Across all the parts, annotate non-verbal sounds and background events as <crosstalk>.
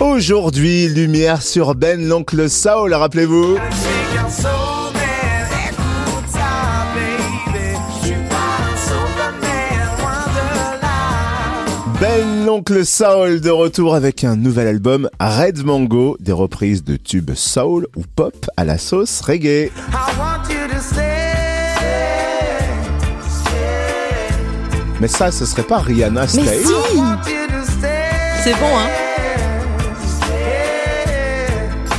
Aujourd'hui, lumière sur Ben l'oncle Saul, rappelez-vous. Ben l'oncle Saul de retour avec un nouvel album Red Mango, des reprises de tubes soul ou pop à la sauce reggae. Mais ça, ce serait pas Rihanna Mais Style si C'est bon, hein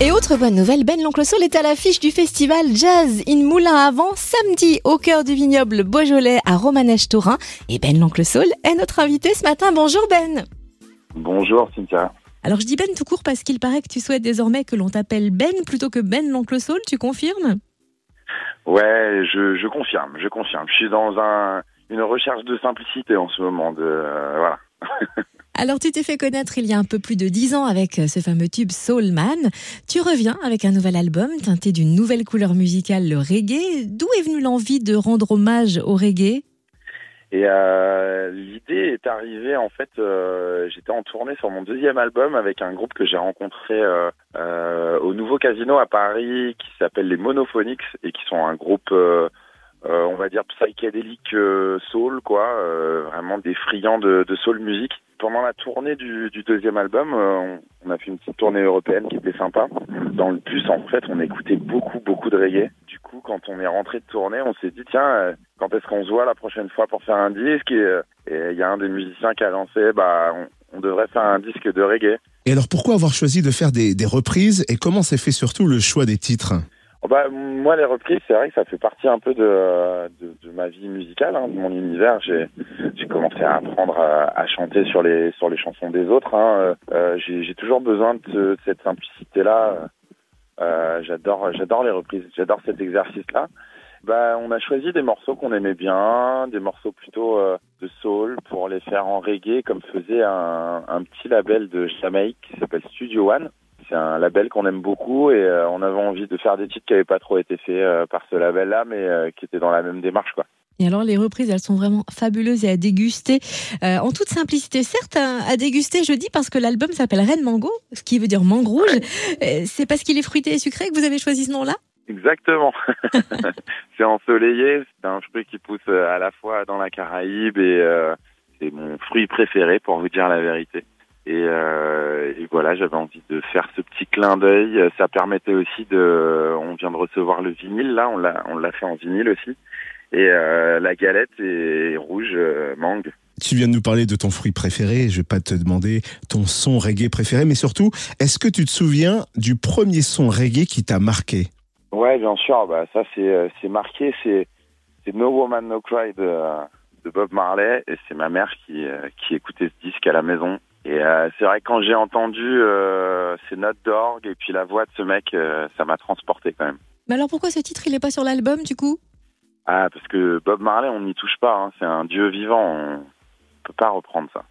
Et autre bonne nouvelle, Ben l'Oncle Saul est à l'affiche du festival Jazz in Moulin avant samedi au cœur du vignoble Beaujolais à Romanèche-Torin. Et Ben l'Oncle Saul est notre invité ce matin. Bonjour Ben Bonjour Cynthia. Alors je dis Ben tout court parce qu'il paraît que tu souhaites désormais que l'on t'appelle Ben plutôt que Ben l'Oncle Saul, tu confirmes? Ouais, je, je confirme, je confirme. Je suis dans un, une recherche de simplicité en ce moment. De, euh, voilà. <laughs> Alors tu t'es fait connaître il y a un peu plus de dix ans avec euh, ce fameux tube Soul Man. Tu reviens avec un nouvel album teinté d'une nouvelle couleur musicale, le reggae. D'où est venue l'envie de rendre hommage au reggae? Et euh, l'idée est arrivée en fait. euh, J'étais en tournée sur mon deuxième album avec un groupe que j'ai rencontré au Nouveau Casino à Paris, qui s'appelle les Monophonics et qui sont un groupe, euh, on va dire psychédélique euh, soul, quoi, euh, vraiment des friands de, de soul music. Pendant la tournée du, du deuxième album, euh, on, a fait une petite tournée européenne qui était sympa. Dans le bus, en fait, on écoutait beaucoup, beaucoup de reggae. Du coup, quand on est rentré de tournée, on s'est dit, tiens, euh, quand est-ce qu'on se voit la prochaine fois pour faire un disque Et euh, et il y a un des musiciens qui a lancé, bah, on, on devrait faire un disque de reggae. Et alors pourquoi avoir choisi de faire des, des reprises? Et comment s'est fait surtout le choix des titres? Bah, moi, les reprises, c'est vrai que ça fait partie un peu de, de, de ma vie musicale, hein, de mon univers. J'ai j'ai commencé à apprendre à, à chanter sur les sur les chansons des autres. Hein. Euh, j'ai j'ai toujours besoin de, de cette simplicité-là. Euh, j'adore j'adore les reprises, j'adore cet exercice-là. Bah, on a choisi des morceaux qu'on aimait bien, des morceaux plutôt euh, de soul pour les faire en reggae, comme faisait un, un petit label de Jamaïque qui s'appelle Studio One. C'est un label qu'on aime beaucoup et euh, on avait envie de faire des titres qui n'avaient pas trop été faits euh, par ce label-là, mais euh, qui étaient dans la même démarche, quoi. Et alors les reprises, elles sont vraiment fabuleuses et à déguster en toute simplicité. Certes, hein, à déguster, je dis parce que l'album s'appelle Red Mango, ce qui veut dire mangue rouge. C'est parce qu'il est fruité et sucré que vous avez choisi ce nom-là? Exactement. <laughs> <laughs> c'est ensoleillé, c'est un fruit qui pousse à la fois dans la Caraïbe et c'est mon fruit préféré pour vous dire la vérité. Et, euh, et voilà, j'avais envie de faire ce petit clin d'œil. Ça permettait aussi de, on vient de recevoir le vinyle là, on l'a, on l'a fait en vinyle aussi. Et euh, la galette est rouge euh, mangue. Tu viens de nous parler de ton fruit préféré, je vais pas te demander ton son reggae préféré, mais surtout, est-ce que tu te souviens du premier son reggae qui t'a marqué? Ouais, bien sûr. Bah ça c'est c'est marqué. C'est c'est No Woman No Cry de de Bob Marley et c'est ma mère qui qui écoutait ce disque à la maison. Et euh, c'est vrai que quand j'ai entendu euh, ces notes d'orgue et puis la voix de ce mec, euh, ça m'a transporté quand même. Mais alors pourquoi ce titre, il n'est pas sur l'album du coup? Ah parce que Bob Marley, on n'y touche pas. Hein, c'est un dieu vivant. On peut pas reprendre ça.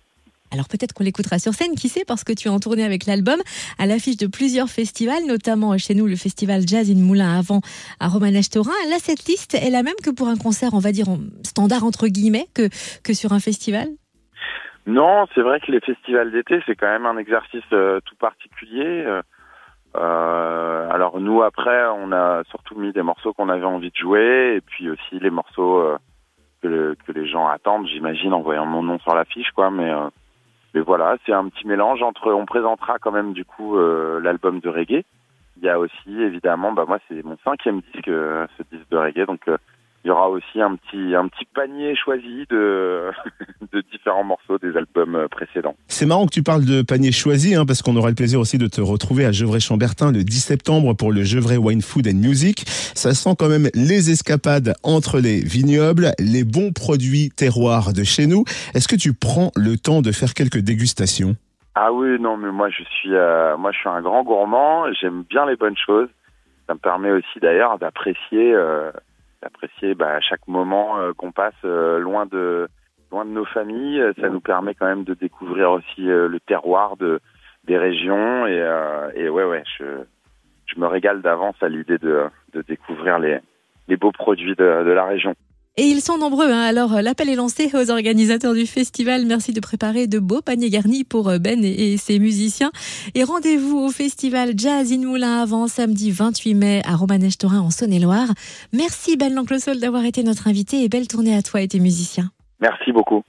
Alors peut-être qu'on l'écoutera sur scène, qui sait, parce que tu es en tournée avec l'album, à l'affiche de plusieurs festivals, notamment chez nous le festival Jazz in Moulin avant à Romanèche-Torin. Là, cette liste est la même que pour un concert, on va dire, en standard entre guillemets, que, que sur un festival? Non, c'est vrai que les festivals d'été, c'est quand même un exercice euh, tout particulier. Euh, euh, alors nous, après, on a surtout mis des morceaux qu'on avait envie de jouer, et puis aussi les morceaux euh, que, le- que les gens attendent, j'imagine, en voyant mon nom sur l'affiche, quoi. Mais, mais voilà, c'est un petit mélange entre. On présentera quand même du coup l'album de reggae. Il y a aussi, évidemment, bah moi, c'est mon cinquième disque, ce disque de reggae, donc. Il y aura aussi un petit un petit panier choisi de <laughs> de différents morceaux des albums euh, précédents. C'est marrant que tu parles de panier choisi, hein, parce qu'on aura le plaisir aussi de te retrouver à Gevrey-Chambertin le 10 septembre pour le Gevrey Wine Food and Music. Ça sent quand même les escapades entre les vignobles, les bons produits terroirs de chez nous. Est-ce que tu prends le temps de faire quelques dégustations? Ah oui, non, mais moi je suis, euh, moi je suis un grand gourmand. J'aime bien les bonnes choses. Ça me permet aussi d'ailleurs d'apprécier, euh, d'apprécier bah, chaque moment euh, qu'on passe euh, loin de, loin de nos familles. Ça nous permet quand même de découvrir aussi euh, le terroir de des régions et, euh, et ouais, ouais, je, je me régale d'avance à l'idée de, de découvrir les, les beaux produits de, de la région. Et ils sont nombreux, hein. alors l'appel est lancé aux organisateurs du festival. Merci de préparer de beaux paniers garnis pour Ben et ses musiciens. Et rendez-vous au festival Jazz in Moulin avant samedi 28 mai à Romanèche-Torin en Saône-et-Loire. Merci Ben L'Oncle Sol d'avoir été notre invité et belle tournée à toi et tes musiciens. Merci beaucoup.